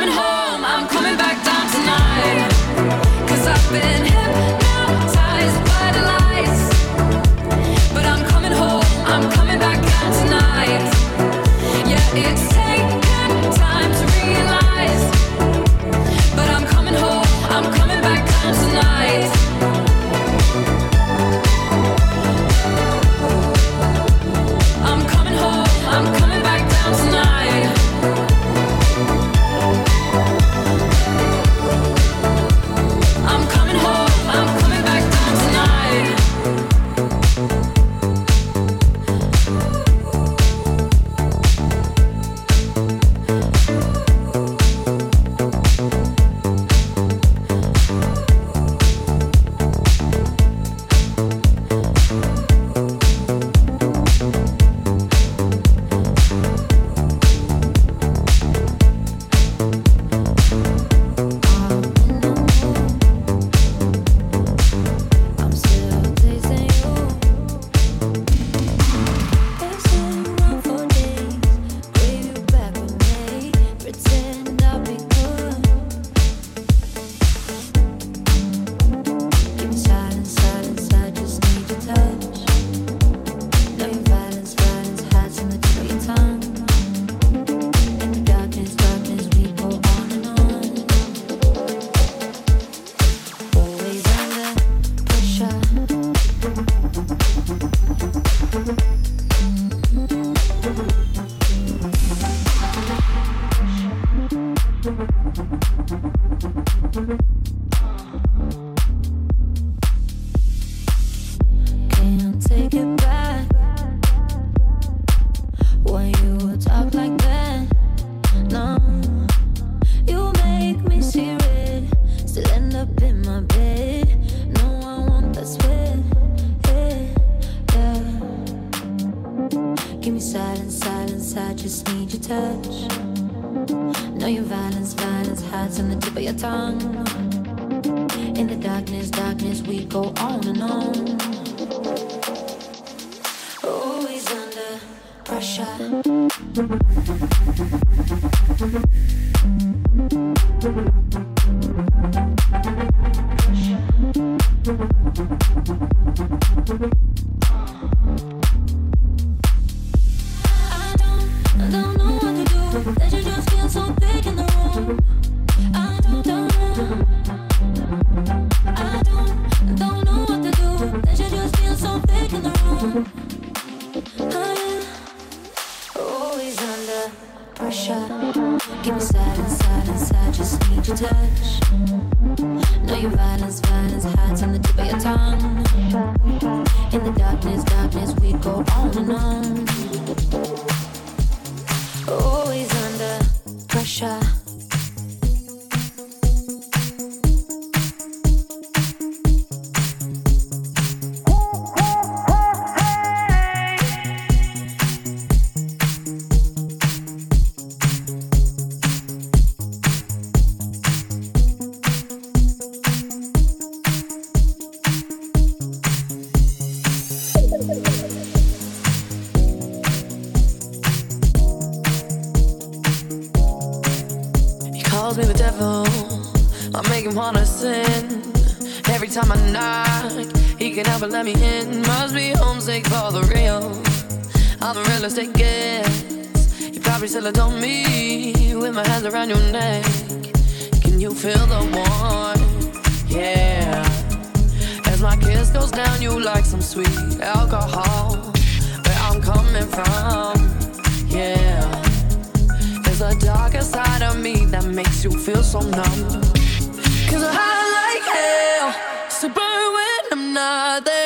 coming home, I'm coming back down tonight. Cause I've been but let me in. Must be homesick for the real. I'm the real estate guest. You probably still adore me with my hands around your neck. Can you feel the warmth? Yeah. As my kiss goes down, you like some sweet alcohol. Where I'm coming from, yeah. There's a darker side of me that makes you feel so numb. Cause I like hell, so burn when I'm not there.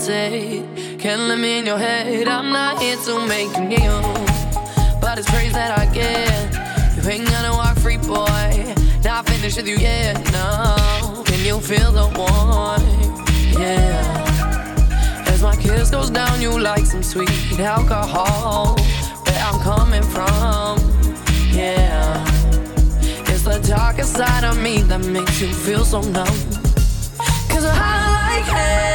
Can't let me in your head. I'm not here to make you kneel. But it's praise that I get. You ain't gonna walk free, boy. Not finished with you yet, no. Can you feel the warmth? Yeah. As my kiss goes down, you like some sweet alcohol. Where I'm coming from, yeah. It's the darker side of me that makes you feel so numb. Cause I like hell,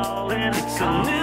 It's a collision.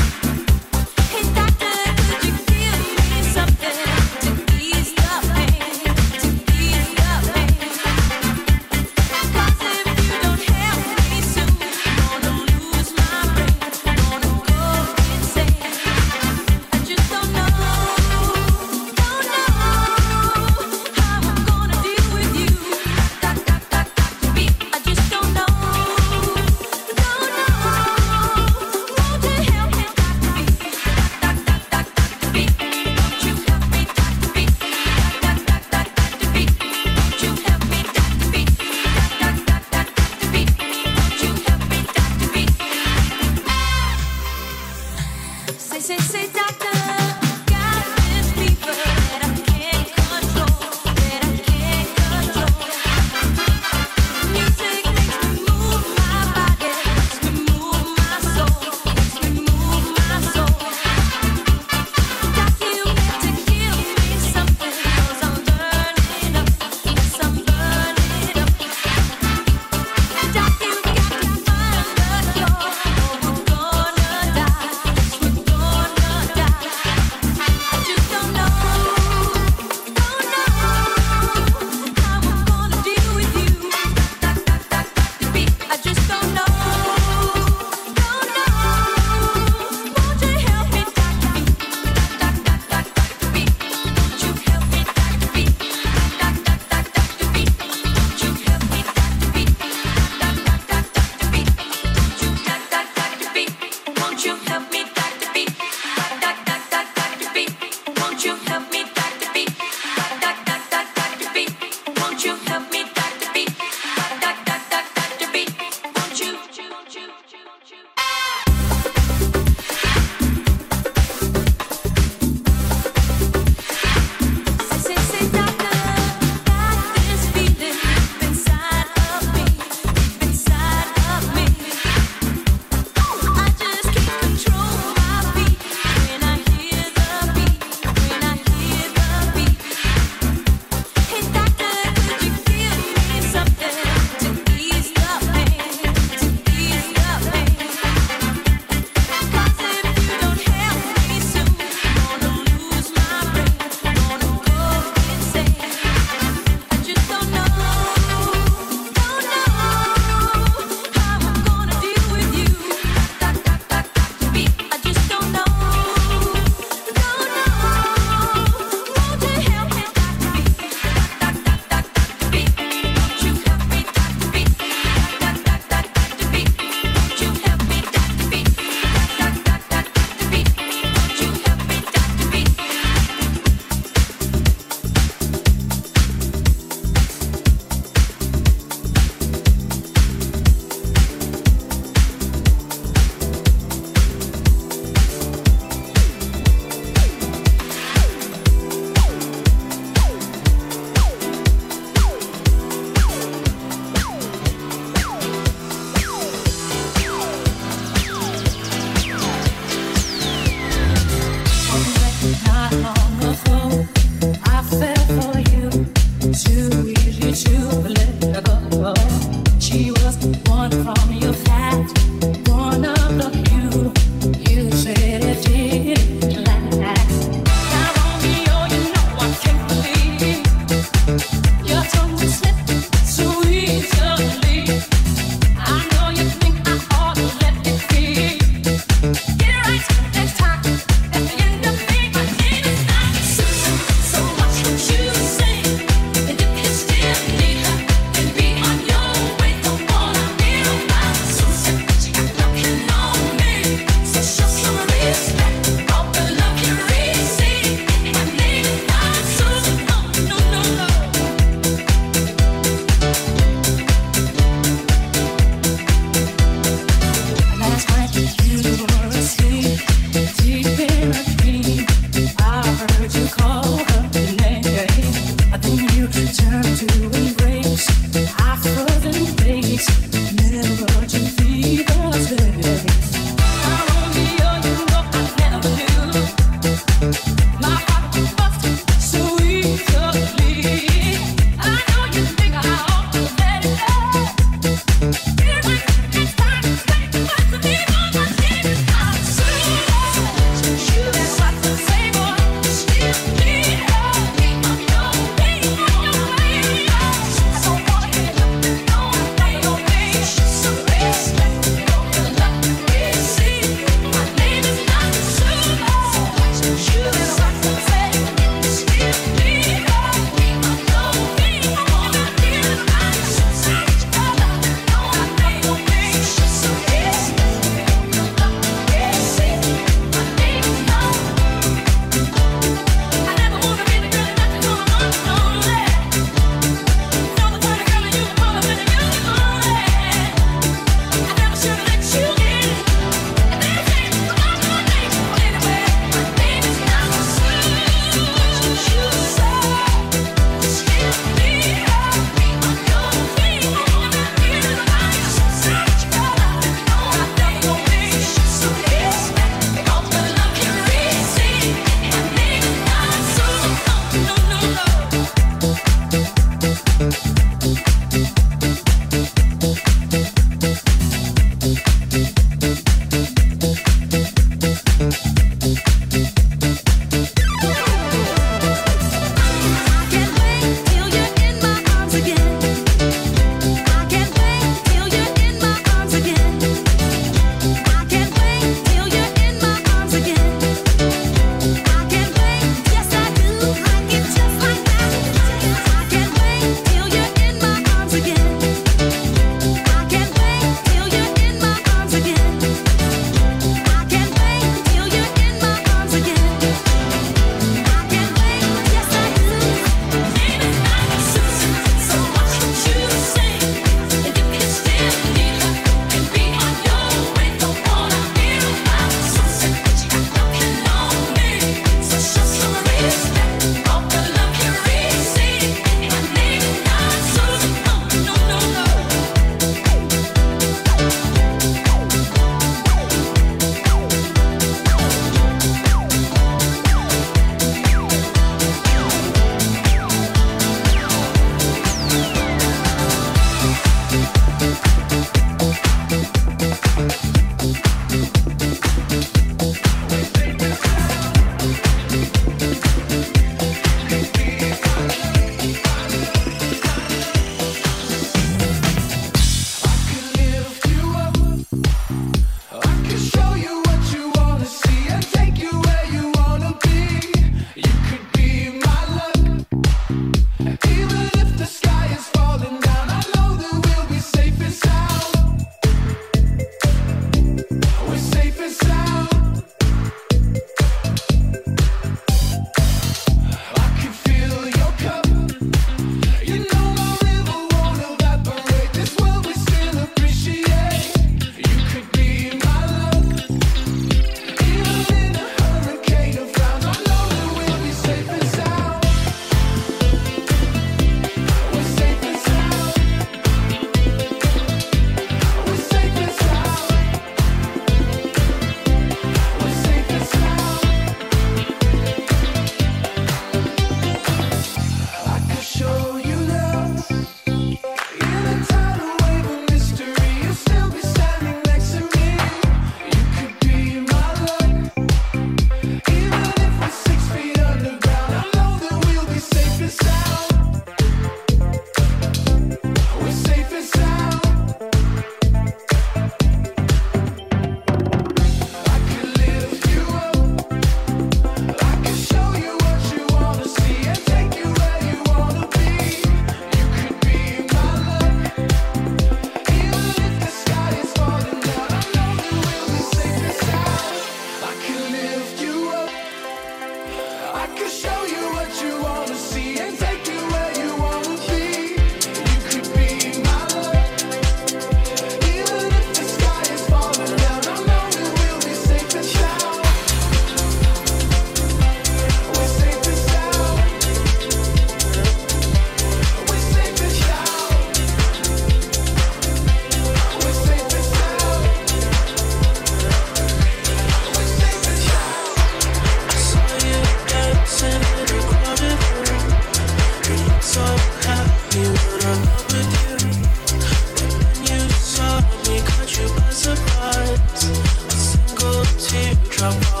trouble.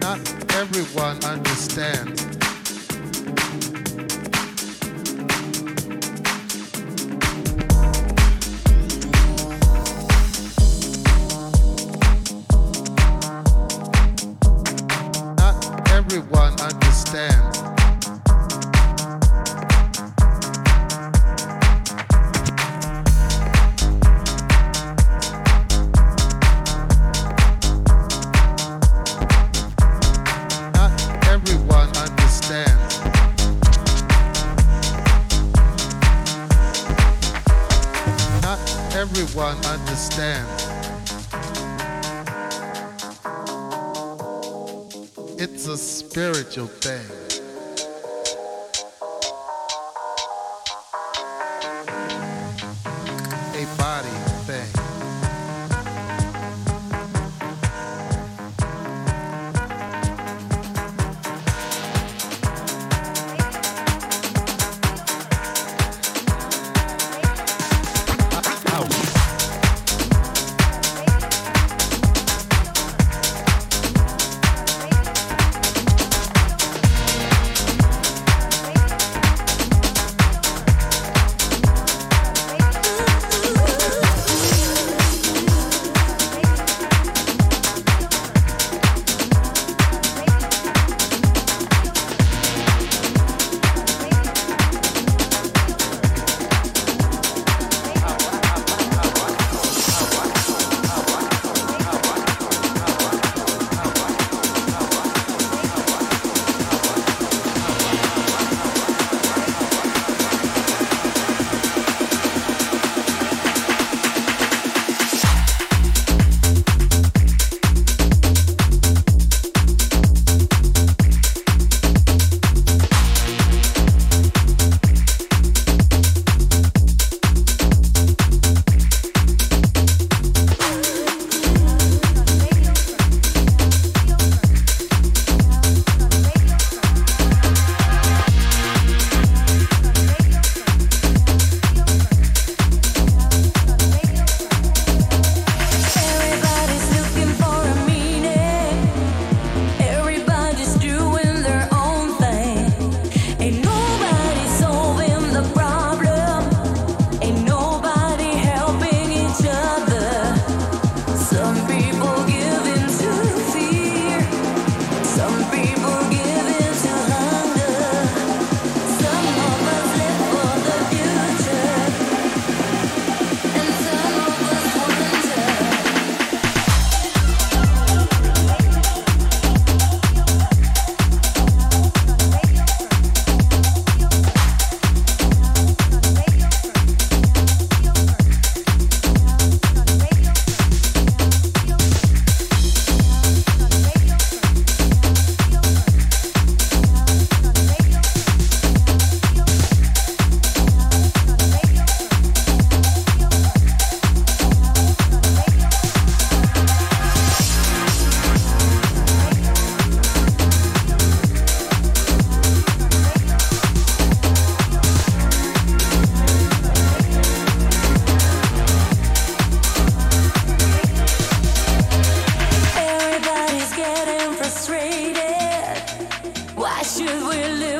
Not everyone understands. should we live?